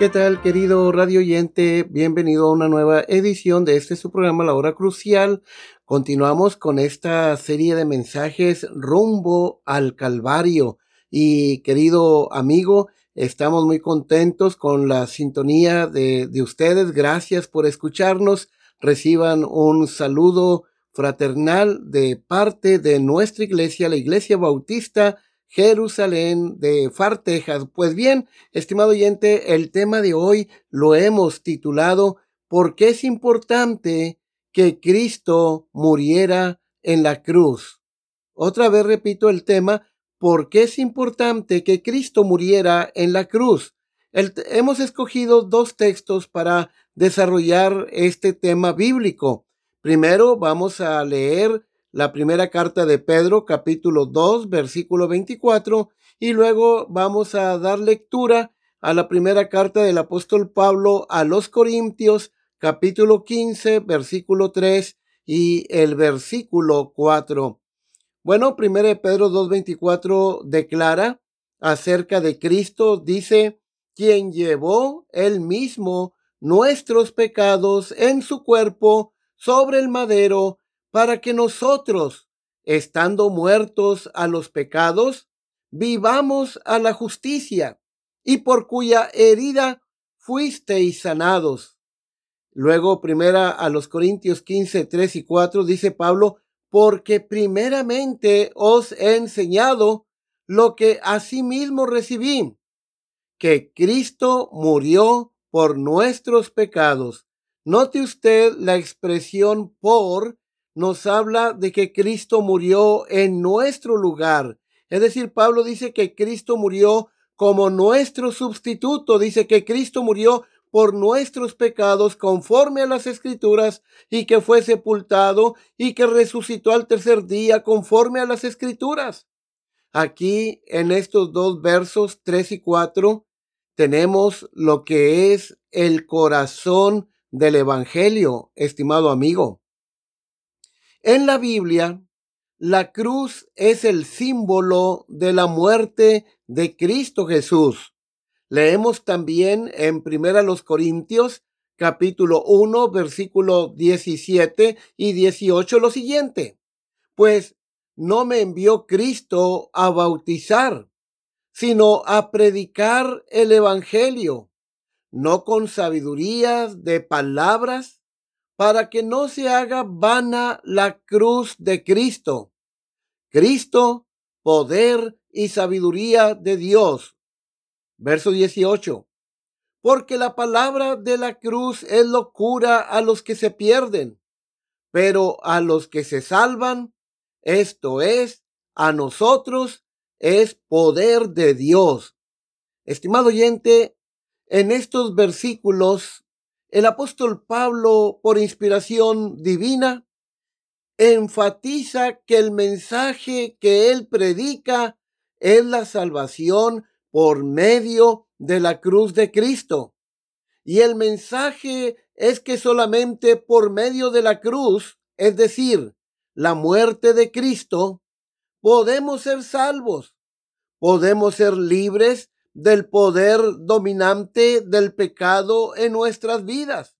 ¿Qué tal, querido radio oyente? Bienvenido a una nueva edición de este su programa La Hora Crucial. Continuamos con esta serie de mensajes rumbo al Calvario. Y querido amigo, estamos muy contentos con la sintonía de, de ustedes. Gracias por escucharnos. Reciban un saludo fraternal de parte de nuestra iglesia, la Iglesia Bautista Jerusalén de Far, Texas. Pues bien, estimado oyente, el tema de hoy lo hemos titulado ¿Por qué es importante que Cristo muriera en la cruz? Otra vez repito el tema, ¿por qué es importante que Cristo muriera en la cruz? hemos escogido dos textos para desarrollar este tema bíblico. Primero vamos a leer la primera carta de Pedro, capítulo 2, versículo 24, y luego vamos a dar lectura a la primera carta del apóstol Pablo a los Corintios, capítulo 15, versículo 3 y el versículo 4. Bueno, primera de Pedro 2.24 declara acerca de Cristo, dice, quien llevó él mismo nuestros pecados en su cuerpo sobre el madero para que nosotros, estando muertos a los pecados, vivamos a la justicia, y por cuya herida fuisteis sanados. Luego, primera a los Corintios 15, 3 y 4, dice Pablo, porque primeramente os he enseñado lo que asimismo recibí, que Cristo murió por nuestros pecados. Note usted la expresión por nos habla de que Cristo murió en nuestro lugar. Es decir, Pablo dice que Cristo murió como nuestro sustituto. Dice que Cristo murió por nuestros pecados conforme a las escrituras y que fue sepultado y que resucitó al tercer día conforme a las escrituras. Aquí en estos dos versos 3 y 4 tenemos lo que es el corazón del Evangelio, estimado amigo. En la Biblia, la cruz es el símbolo de la muerte de Cristo Jesús. Leemos también en Primera los Corintios, capítulo 1, versículo 17 y 18 lo siguiente. Pues no me envió Cristo a bautizar, sino a predicar el Evangelio, no con sabidurías de palabras, para que no se haga vana la cruz de Cristo. Cristo, poder y sabiduría de Dios. Verso 18. Porque la palabra de la cruz es locura a los que se pierden, pero a los que se salvan, esto es, a nosotros, es poder de Dios. Estimado oyente, en estos versículos el apóstol Pablo, por inspiración divina, enfatiza que el mensaje que él predica es la salvación por medio de la cruz de Cristo. Y el mensaje es que solamente por medio de la cruz, es decir, la muerte de Cristo, podemos ser salvos, podemos ser libres del poder dominante del pecado en nuestras vidas.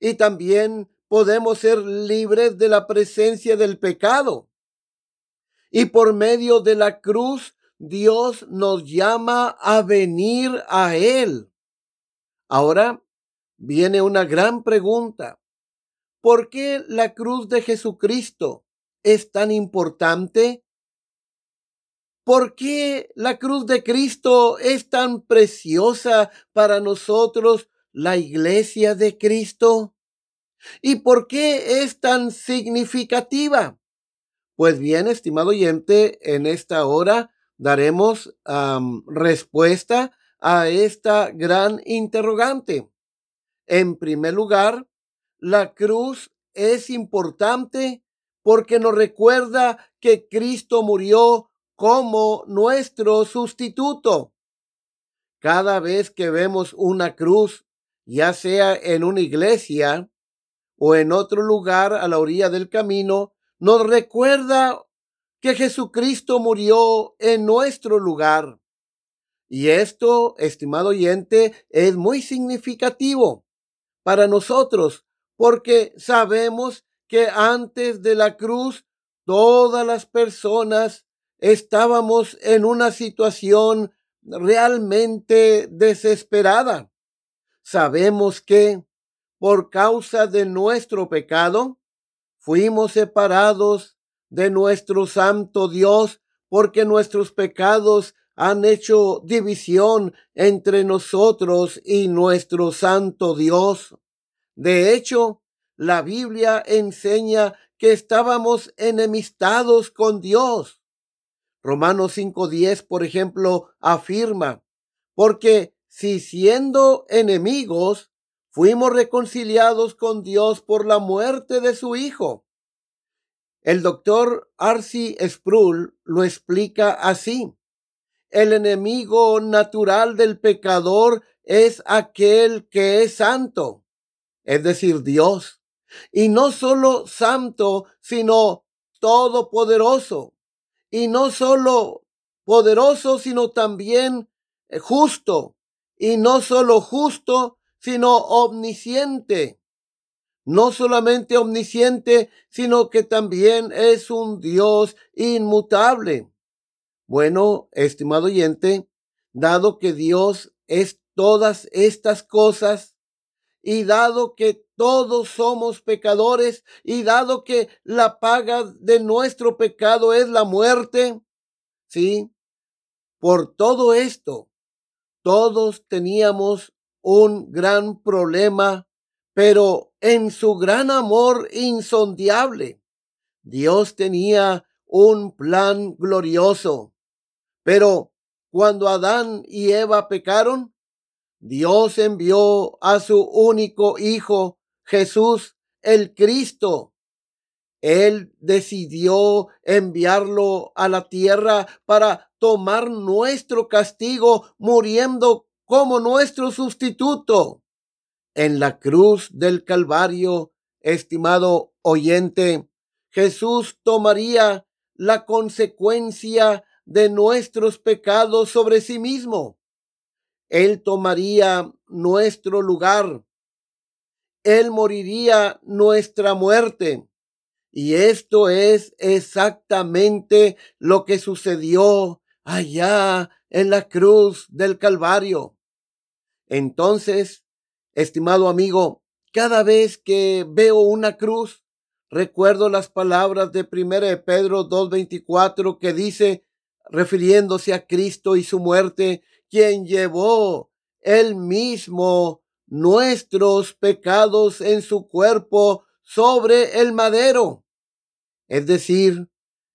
Y también podemos ser libres de la presencia del pecado. Y por medio de la cruz, Dios nos llama a venir a Él. Ahora viene una gran pregunta. ¿Por qué la cruz de Jesucristo es tan importante ¿Por qué la cruz de Cristo es tan preciosa para nosotros, la iglesia de Cristo? ¿Y por qué es tan significativa? Pues bien, estimado oyente, en esta hora daremos respuesta a esta gran interrogante. En primer lugar, la cruz es importante porque nos recuerda que Cristo murió como nuestro sustituto. Cada vez que vemos una cruz, ya sea en una iglesia o en otro lugar a la orilla del camino, nos recuerda que Jesucristo murió en nuestro lugar. Y esto, estimado oyente, es muy significativo para nosotros, porque sabemos que antes de la cruz todas las personas estábamos en una situación realmente desesperada. Sabemos que por causa de nuestro pecado fuimos separados de nuestro santo Dios porque nuestros pecados han hecho división entre nosotros y nuestro santo Dios. De hecho, la Biblia enseña que estábamos enemistados con Dios. Romanos 5.10, por ejemplo, afirma, porque si siendo enemigos, fuimos reconciliados con Dios por la muerte de su Hijo. El doctor Arcy Sproul lo explica así. El enemigo natural del pecador es aquel que es santo, es decir, Dios. Y no solo santo, sino todopoderoso. Y no solo poderoso, sino también eh, justo. Y no solo justo, sino omnisciente. No solamente omnisciente, sino que también es un Dios inmutable. Bueno, estimado oyente, dado que Dios es todas estas cosas, y dado que todos somos pecadores y dado que la paga de nuestro pecado es la muerte, sí, por todo esto, todos teníamos un gran problema, pero en su gran amor insondiable, Dios tenía un plan glorioso. Pero cuando Adán y Eva pecaron, Dios envió a su único Hijo, Jesús el Cristo. Él decidió enviarlo a la tierra para tomar nuestro castigo, muriendo como nuestro sustituto. En la cruz del Calvario, estimado oyente, Jesús tomaría la consecuencia de nuestros pecados sobre sí mismo. Él tomaría nuestro lugar. Él moriría nuestra muerte. Y esto es exactamente lo que sucedió allá en la cruz del Calvario. Entonces, estimado amigo, cada vez que veo una cruz, recuerdo las palabras de 1 Pedro 2.24 que dice, refiriéndose a Cristo y su muerte, quien llevó él mismo nuestros pecados en su cuerpo sobre el madero. Es decir,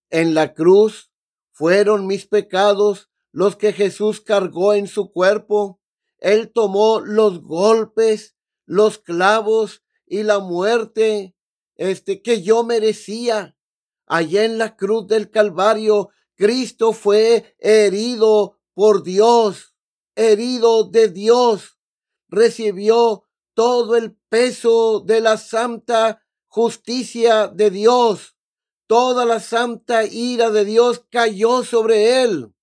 en la cruz fueron mis pecados los que Jesús cargó en su cuerpo. Él tomó los golpes, los clavos y la muerte este que yo merecía. Allá en la cruz del Calvario, Cristo fue herido por Dios, herido de Dios, recibió todo el peso de la santa justicia de Dios. Toda la santa ira de Dios cayó sobre él.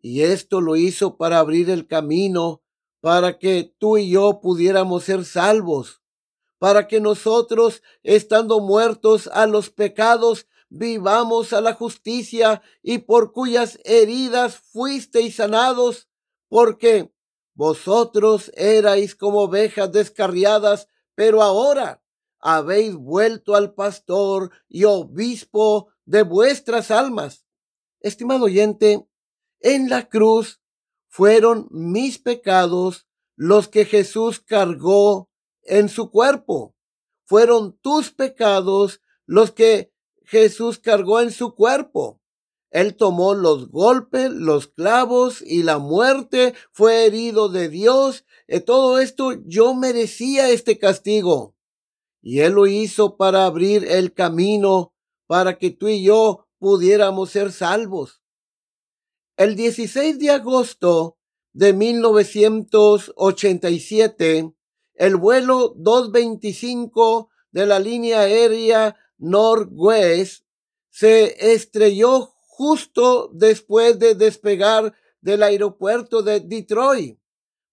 Y esto lo hizo para abrir el camino para que tú y yo pudiéramos ser salvos, para que nosotros, estando muertos a los pecados, vivamos a la justicia y por cuyas heridas fuisteis sanados, porque vosotros erais como ovejas descarriadas, pero ahora habéis vuelto al pastor y obispo de vuestras almas. Estimado oyente, En la cruz fueron mis pecados los que Jesús cargó en su cuerpo. Fueron tus pecados los que Jesús cargó en su cuerpo. Él tomó los golpes, los clavos y la muerte, fue herido de Dios. En todo esto yo merecía este castigo. Y Él lo hizo para abrir el camino para que tú y yo pudiéramos ser salvos. El 16 de agosto de 1987, el vuelo 225 de la línea aérea Northwest se estrelló justo después de despegar del aeropuerto de Detroit,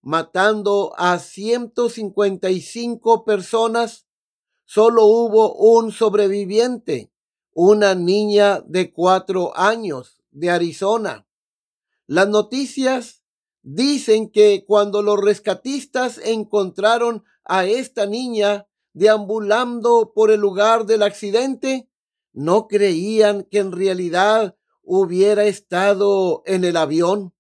matando a 155 personas. Solo hubo un sobreviviente, una niña de cuatro años de Arizona. Las noticias dicen que cuando los rescatistas encontraron a esta niña deambulando por el lugar del accidente, no creían que en realidad hubiera estado en el avión.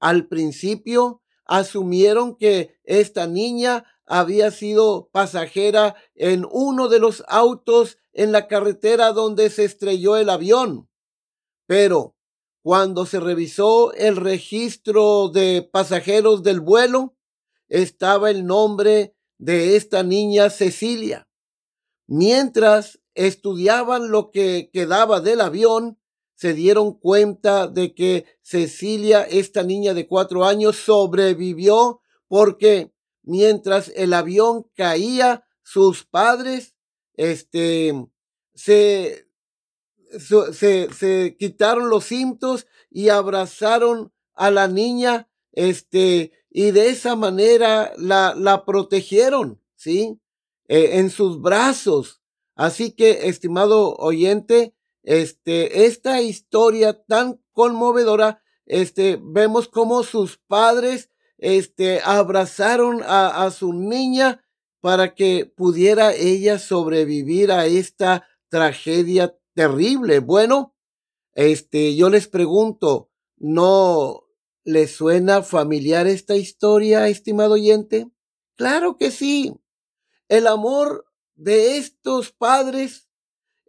Al principio asumieron que esta niña había sido pasajera en uno de los autos en la carretera donde se estrelló el avión. Pero cuando se revisó el registro de pasajeros del vuelo, estaba el nombre de esta niña Cecilia. Mientras estudiaban lo que quedaba del avión, se dieron cuenta de que Cecilia, esta niña de cuatro años, sobrevivió porque mientras el avión caía, sus padres, este, se, se, se quitaron los cintos y abrazaron a la niña, este, y de esa manera la, la protegieron, ¿sí? Eh, en sus brazos. Así que, estimado oyente, este, esta historia tan conmovedora, este, vemos cómo sus padres, este, abrazaron a, a su niña para que pudiera ella sobrevivir a esta tragedia terrible. Bueno, este, yo les pregunto, ¿no les suena familiar esta historia, estimado oyente? Claro que sí. El amor de estos padres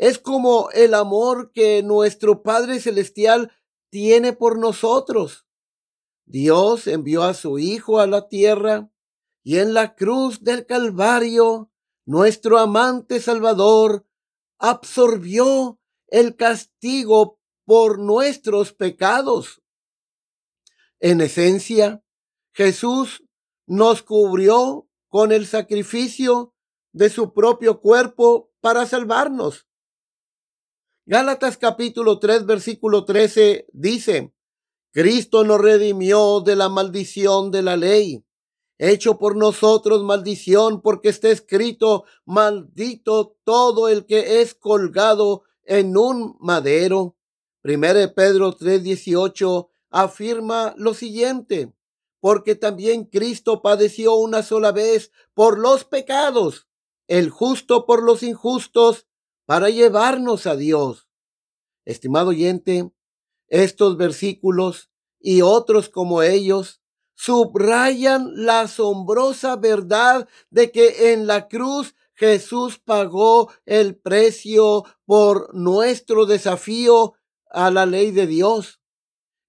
es como el amor que nuestro Padre Celestial tiene por nosotros. Dios envió a su Hijo a la tierra y en la cruz del Calvario, nuestro amante Salvador absorbió el castigo por nuestros pecados. En esencia, Jesús nos cubrió con el sacrificio de su propio cuerpo para salvarnos. Gálatas capítulo 3 versículo 13 dice, Cristo nos redimió de la maldición de la ley, hecho por nosotros maldición porque está escrito, maldito todo el que es colgado en un madero. Primero de Pedro 3:18 afirma lo siguiente, porque también Cristo padeció una sola vez por los pecados, el justo por los injustos, para llevarnos a Dios. Estimado oyente, estos versículos y otros como ellos subrayan la asombrosa verdad de que en la cruz Jesús pagó el precio por nuestro desafío a la ley de Dios.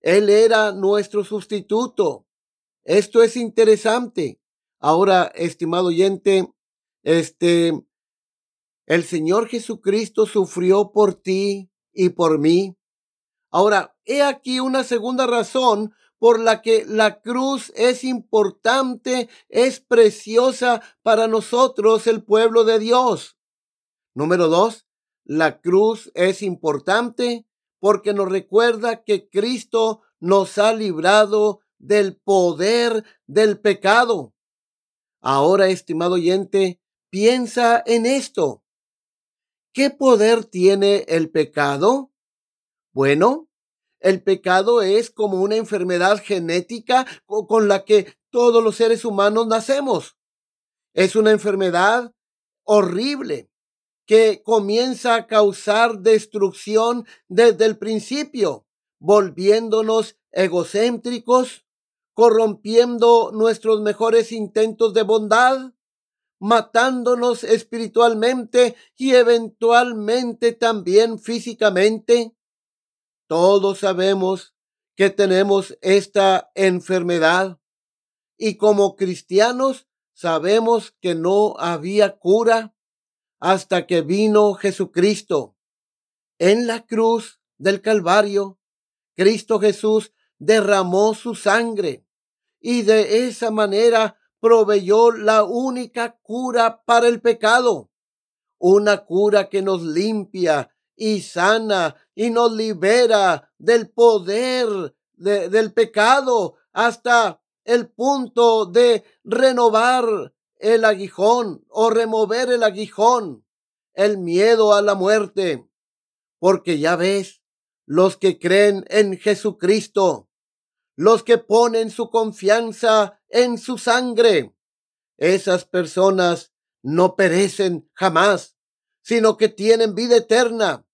Él era nuestro sustituto. Esto es interesante. Ahora, estimado oyente, este, el Señor Jesucristo sufrió por ti y por mí. Ahora, he aquí una segunda razón por la que la cruz es importante, es preciosa para nosotros, el pueblo de Dios. Número dos, la cruz es importante porque nos recuerda que Cristo nos ha librado del poder del pecado. Ahora, estimado oyente, piensa en esto. ¿Qué poder tiene el pecado? Bueno, el pecado es como una enfermedad genética con la que todos los seres humanos nacemos. Es una enfermedad horrible que comienza a causar destrucción desde el principio. volviéndonos egocéntricos, corrompiendo nuestros mejores intentos de bondad, matándonos espiritualmente y eventualmente también físicamente. Todos sabemos que tenemos esta enfermedad y como cristianos sabemos que no había cura hasta que vino Jesucristo. En la cruz del Calvario, Cristo Jesús derramó su sangre y de esa manera proveyó la única cura para el pecado, una cura que nos limpia y sana y nos libera del poder del pecado hasta el punto de renovar el aguijón o remover el aguijón, el miedo a la muerte, porque ya ves, los que creen en Jesucristo, los que ponen su confianza en su sangre, esas personas no perecen jamás, sino que tienen vida eterna.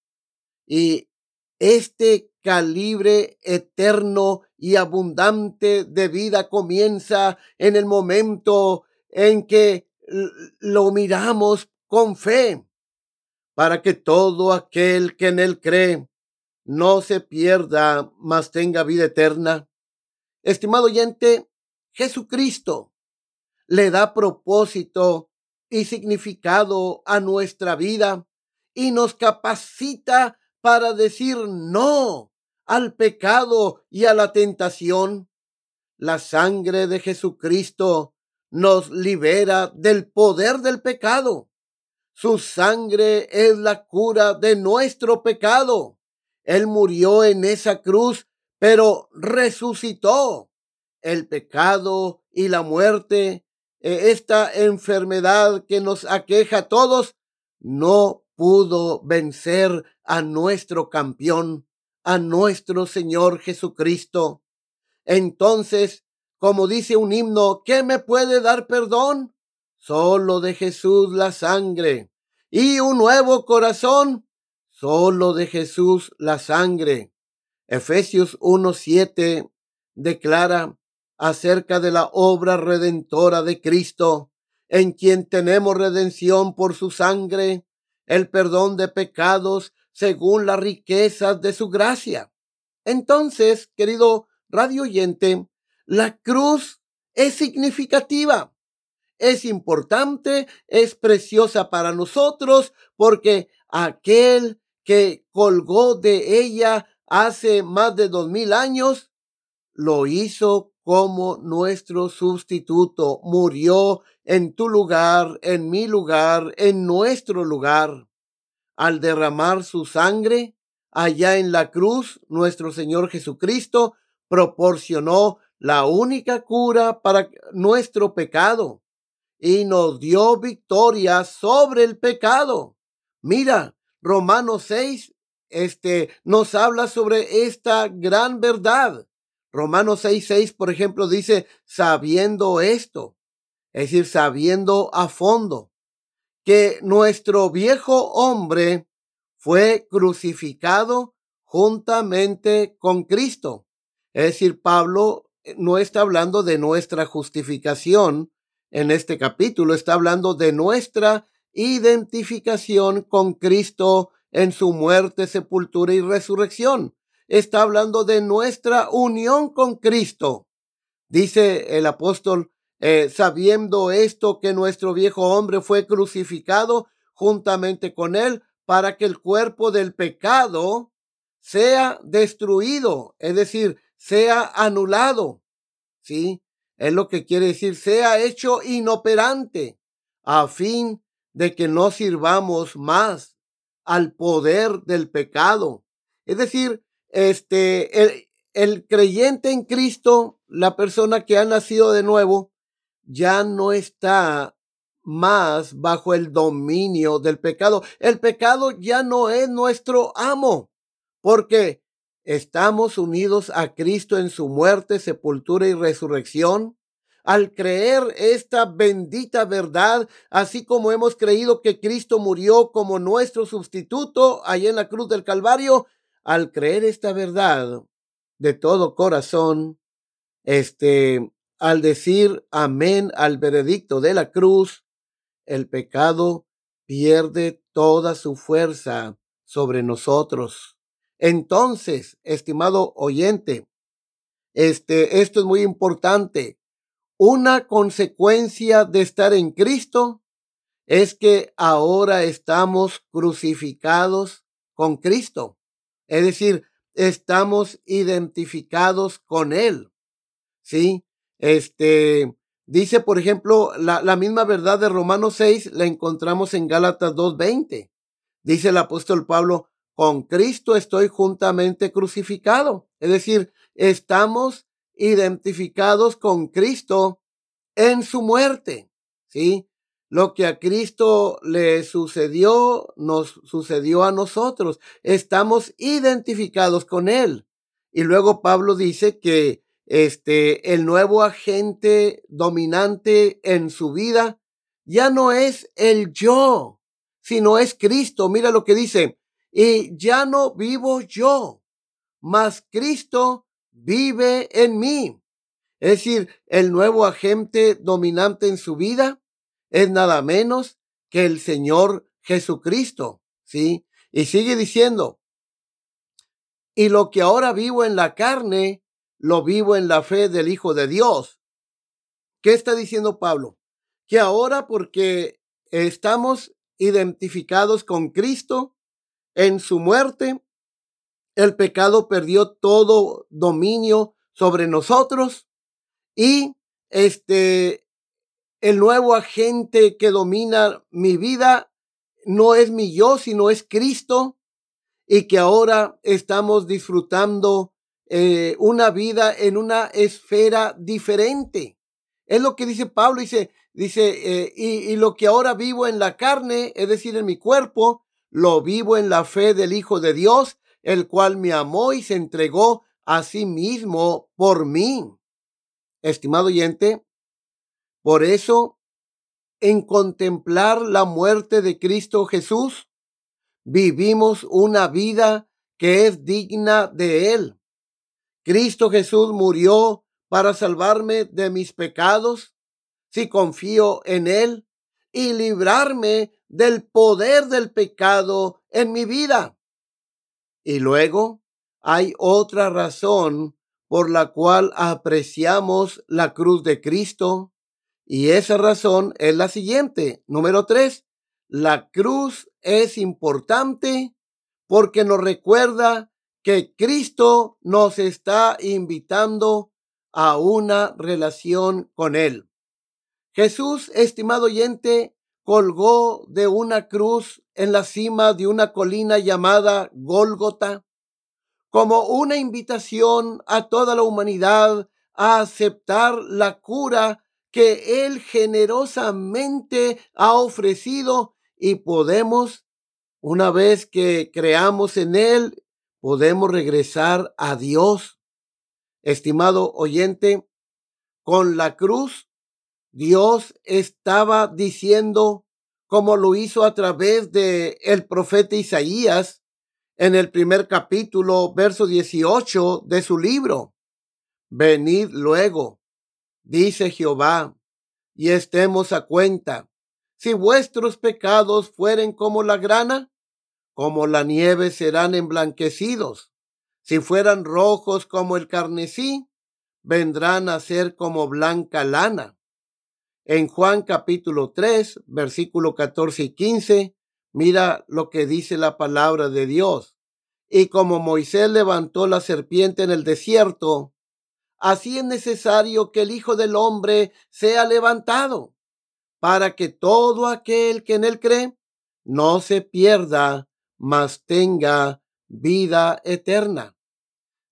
Y este calibre eterno y abundante de vida comienza en el momento en que lo miramos con fe, para que todo aquel que en él cree no se pierda, mas tenga vida eterna. Estimado oyente, Jesucristo le da propósito y significado a nuestra vida y nos capacita para decir no al pecado y a la tentación. La sangre de Jesucristo nos libera del poder del pecado. Su sangre es la cura de nuestro pecado. Él murió en esa cruz, pero resucitó. El pecado y la muerte, e esta enfermedad que nos aqueja a todos, no pudo vencer a nuestro campeón a nuestro Señor Jesucristo. Entonces, como dice un himno, ¿qué me puede dar perdón? Solo de Jesús la sangre. Y un nuevo corazón, solo de Jesús la sangre. Efesios 1.7 declara acerca de la obra redentora de Cristo, en quien tenemos redención por su sangre, el perdón de pecados según las riquezas de su gracia. Entonces, querido radio oyente, la cruz es significativa, es importante, es preciosa para nosotros porque aquel que colgó de ella hace más de dos mil años, lo hizo como nuestro sustituto, murió en tu lugar, en mi lugar, en nuestro lugar al derramar su sangre allá en la cruz, nuestro Señor Jesucristo proporcionó la única cura para nuestro pecado y nos dio victoria sobre el pecado. Mira, Romanos 6, este, nos habla sobre esta gran verdad. Romanos 6, 6, por ejemplo, dice, sabiendo esto, es decir, sabiendo a fondo que nuestro viejo hombre fue crucificado juntamente con Cristo. Es decir, Pablo eh, no está hablando de nuestra justificación en este capítulo, está hablando de nuestra identificación con Cristo en su muerte, sepultura y resurrección. Está hablando de nuestra unión con Cristo. Dice el apóstol eh, sabiendo esto que nuestro viejo hombre fue crucificado juntamente con él para que el cuerpo del pecado sea destruido, es decir, sea anulado. ¿Sí? Es lo que quiere decir, sea hecho inoperante a fin de que no sirvamos más al poder del pecado. Es decir, este, el, el creyente en Cristo, la persona que ha nacido de nuevo, ya no está más bajo el dominio del pecado. El pecado ya no es nuestro amo, porque estamos unidos a Cristo en su muerte, sepultura y resurrección. Al creer esta bendita verdad, así como hemos creído que Cristo murió como nuestro sustituto allá en la cruz del Calvario, al creer esta verdad, de todo corazón, este, al decir amén al veredicto de la cruz, el pecado pierde toda su fuerza sobre nosotros. Entonces, estimado oyente, este, esto es muy importante. Una consecuencia de estar en Cristo es que ahora estamos crucificados con Cristo. Es decir, estamos identificados con Él. ¿Sí? Este, dice, por ejemplo, la, la misma verdad de Romanos 6 la encontramos en Gálatas 2.20. Dice el apóstol Pablo, con Cristo estoy juntamente crucificado. Es decir, estamos identificados con Cristo en su muerte. ¿Sí? Lo que a Cristo le sucedió, nos sucedió a nosotros. Estamos identificados con Él. Y luego Pablo dice que este, el nuevo agente dominante en su vida ya no es el yo, sino es Cristo. Mira lo que dice. Y ya no vivo yo, mas Cristo vive en mí. Es decir, el nuevo agente dominante en su vida es nada menos que el Señor Jesucristo, ¿sí? Y sigue diciendo, y lo que ahora vivo en la carne, lo vivo en la fe del Hijo de Dios. ¿Qué está diciendo Pablo? Que ahora porque estamos identificados con Cristo en su muerte, el pecado perdió todo dominio sobre nosotros y este el nuevo agente que domina mi vida no es mi yo, sino es Cristo y que ahora estamos disfrutando eh, una vida en una esfera diferente. Es lo que dice Pablo, dice, dice, eh, y, y lo que ahora vivo en la carne, es decir, en mi cuerpo, lo vivo en la fe del Hijo de Dios, el cual me amó y se entregó a sí mismo por mí. Estimado oyente, por eso, en contemplar la muerte de Cristo Jesús, vivimos una vida que es digna de Él. Cristo Jesús murió para salvarme de mis pecados, si confío en Él, y librarme del poder del pecado en mi vida. Y luego hay otra razón por la cual apreciamos la cruz de Cristo y esa razón es la siguiente. Número tres, la cruz es importante porque nos recuerda que Cristo nos está invitando a una relación con Él. Jesús, estimado oyente, colgó de una cruz en la cima de una colina llamada Gólgota como una invitación a toda la humanidad a aceptar la cura que Él generosamente ha ofrecido y podemos, una vez que creamos en Él, podemos regresar a Dios. Estimado oyente, con la cruz, Dios estaba diciendo, como lo hizo a través de el profeta Isaías en el primer capítulo, verso 18 de su libro. Venid luego dice Jehová, y estemos a cuenta. Si vuestros pecados fueren como la grana, como la nieve serán emblanquecidos. Si fueran rojos como el carnesí, vendrán a ser como blanca lana. En Juan capítulo 3, versículo 14 y 15, mira lo que dice la palabra de Dios. Y como Moisés levantó la serpiente en el desierto, Así es necesario que el Hijo del Hombre sea levantado, para que todo aquel que en él cree no se pierda, mas tenga vida eterna.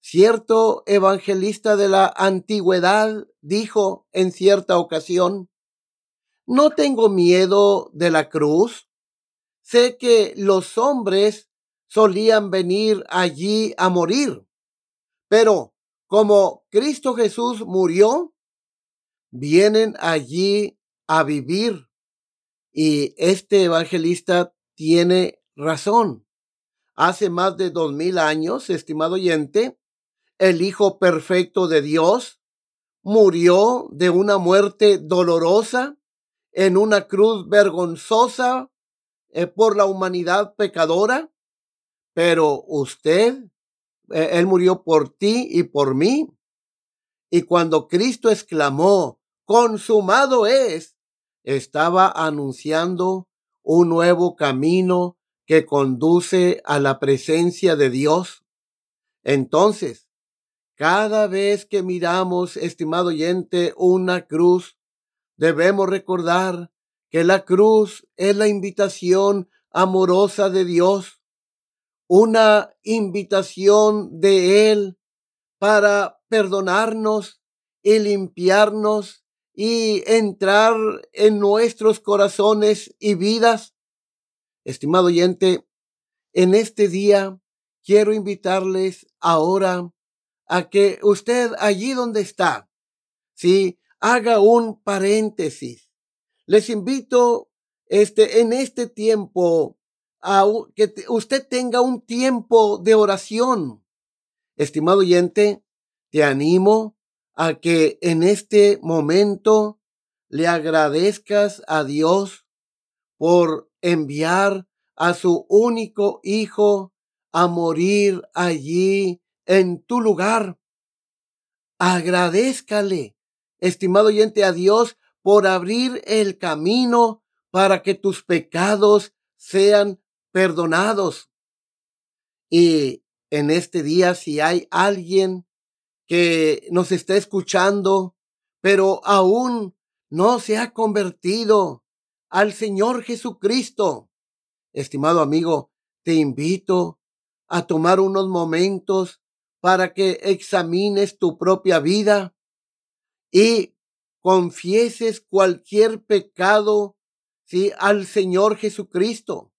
Cierto evangelista de la antigüedad dijo en cierta ocasión, no tengo miedo de la cruz. Sé que los hombres solían venir allí a morir, pero como Cristo Jesús murió, vienen allí a vivir. Y este evangelista tiene razón. Hace más de dos mil años, estimado oyente, el Hijo perfecto de Dios, murió de una muerte dolorosa en una cruz vergonzosa eh, por la humanidad pecadora, pero usted, Él murió por ti y por mí. Y cuando Cristo exclamó, consumado es, estaba anunciando un nuevo camino que conduce a la presencia de Dios. Entonces, cada vez que miramos, estimado oyente, una cruz, debemos recordar que la cruz es la invitación amorosa de Dios, una invitación de Él para perdonarnos y limpiarnos y entrar en nuestros corazones y vidas. Estimado oyente, en este día quiero invitarles ahora a que usted allí donde está, sí, haga un paréntesis. Les invito este en este tiempo que usted tenga un tiempo de oración. Estimado oyente, te animo a que en este momento le agradezcas a Dios por enviar a su único hijo a morir allí en tu lugar. Agradezcale, estimado oyente, a Dios por abrir el camino para que tus pecados sean perdonados. Y en este día, si hay alguien que nos está escuchando, pero aún no se ha convertido al Señor Jesucristo, estimado amigo, te invito a tomar unos momentos para que examines tu propia vida y confieses cualquier pecado ¿sí? al Señor Jesucristo.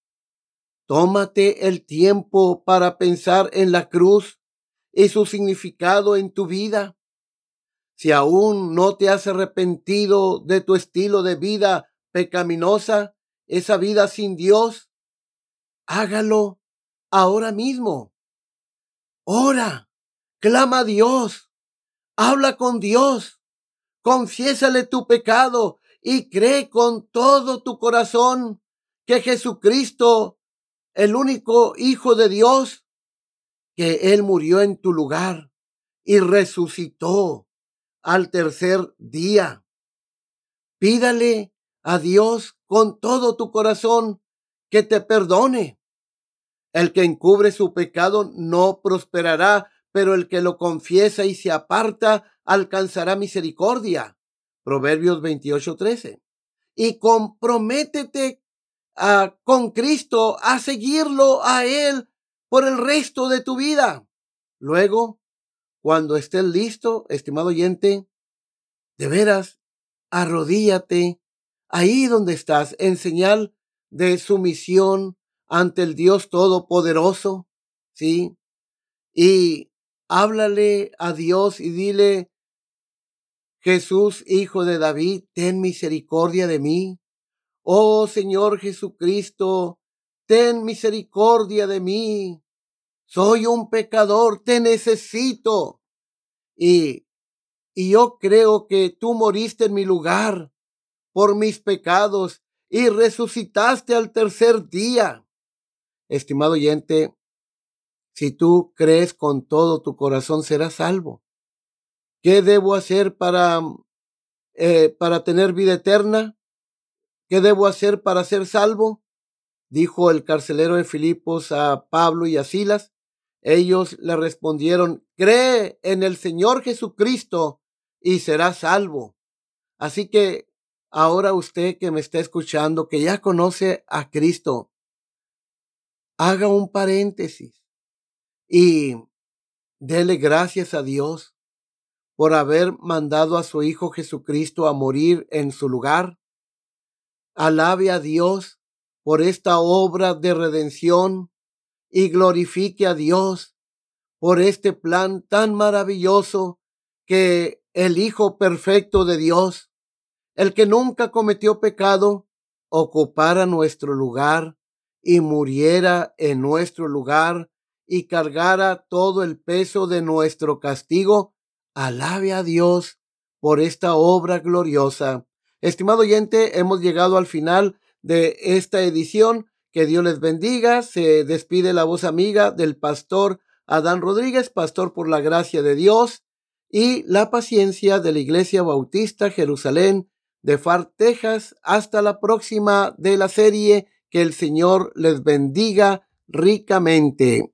Tómate el tiempo para pensar en la cruz y su significado en tu vida. Si aún no te has arrepentido de tu estilo de vida pecaminosa, esa vida sin Dios, hágalo ahora mismo. Ora Clama a Dios, habla con Dios, confiésale tu pecado y cree con todo tu corazón que Jesucristo, el único Hijo de Dios, que Él murió en tu lugar y resucitó al tercer día. Pídale a Dios con todo tu corazón que te perdone. El que encubre su pecado no prosperará, pero el que lo confiesa y se aparta alcanzará misericordia. Proverbios 28:13. Y comprométete a, con Cristo a seguirlo a Él por el resto de tu vida. Luego, cuando estés listo, estimado oyente, de veras, arrodíllate ahí donde estás en señal de sumisión ante el Dios Todopoderoso, ¿sí? Y Háblale a Dios y dile, Jesús, hijo de David, ten misericordia de mí. Oh Señor Jesucristo, ten misericordia de mí. Soy un pecador, te necesito. Y, y yo creo que tú moriste en mi lugar por mis pecados y resucitaste al tercer día. Estimado oyente, si tú crees con todo tu corazón, serás salvo. ¿Qué debo hacer para, eh, para tener vida eterna? ¿Qué debo hacer para ser salvo? Dijo el carcelero de Filipos a Pablo y a Silas. Ellos le respondieron, cree en el Señor Jesucristo y serás salvo. Así que ahora usted que me está escuchando, que ya conoce a Cristo, haga un paréntesis y dele gracias a Dios por haber mandado a su Hijo Jesucristo a morir en su lugar. Alabe a Dios por esta obra de redención y glorifique a Dios por este plan tan maravilloso que el Hijo perfecto de Dios, el que nunca cometió pecado, ocupara nuestro lugar y muriera en nuestro lugar y cargara todo el peso de nuestro castigo, alabe a Dios por esta obra gloriosa. Estimado oyente, hemos llegado al final de esta edición. Que Dios les bendiga. Se despide la voz amiga del pastor Adán Rodríguez, pastor por la gracia de Dios y la paciencia de la Iglesia Bautista Jerusalén de Far, Texas. Hasta la próxima de la serie. Que el Señor les bendiga ricamente.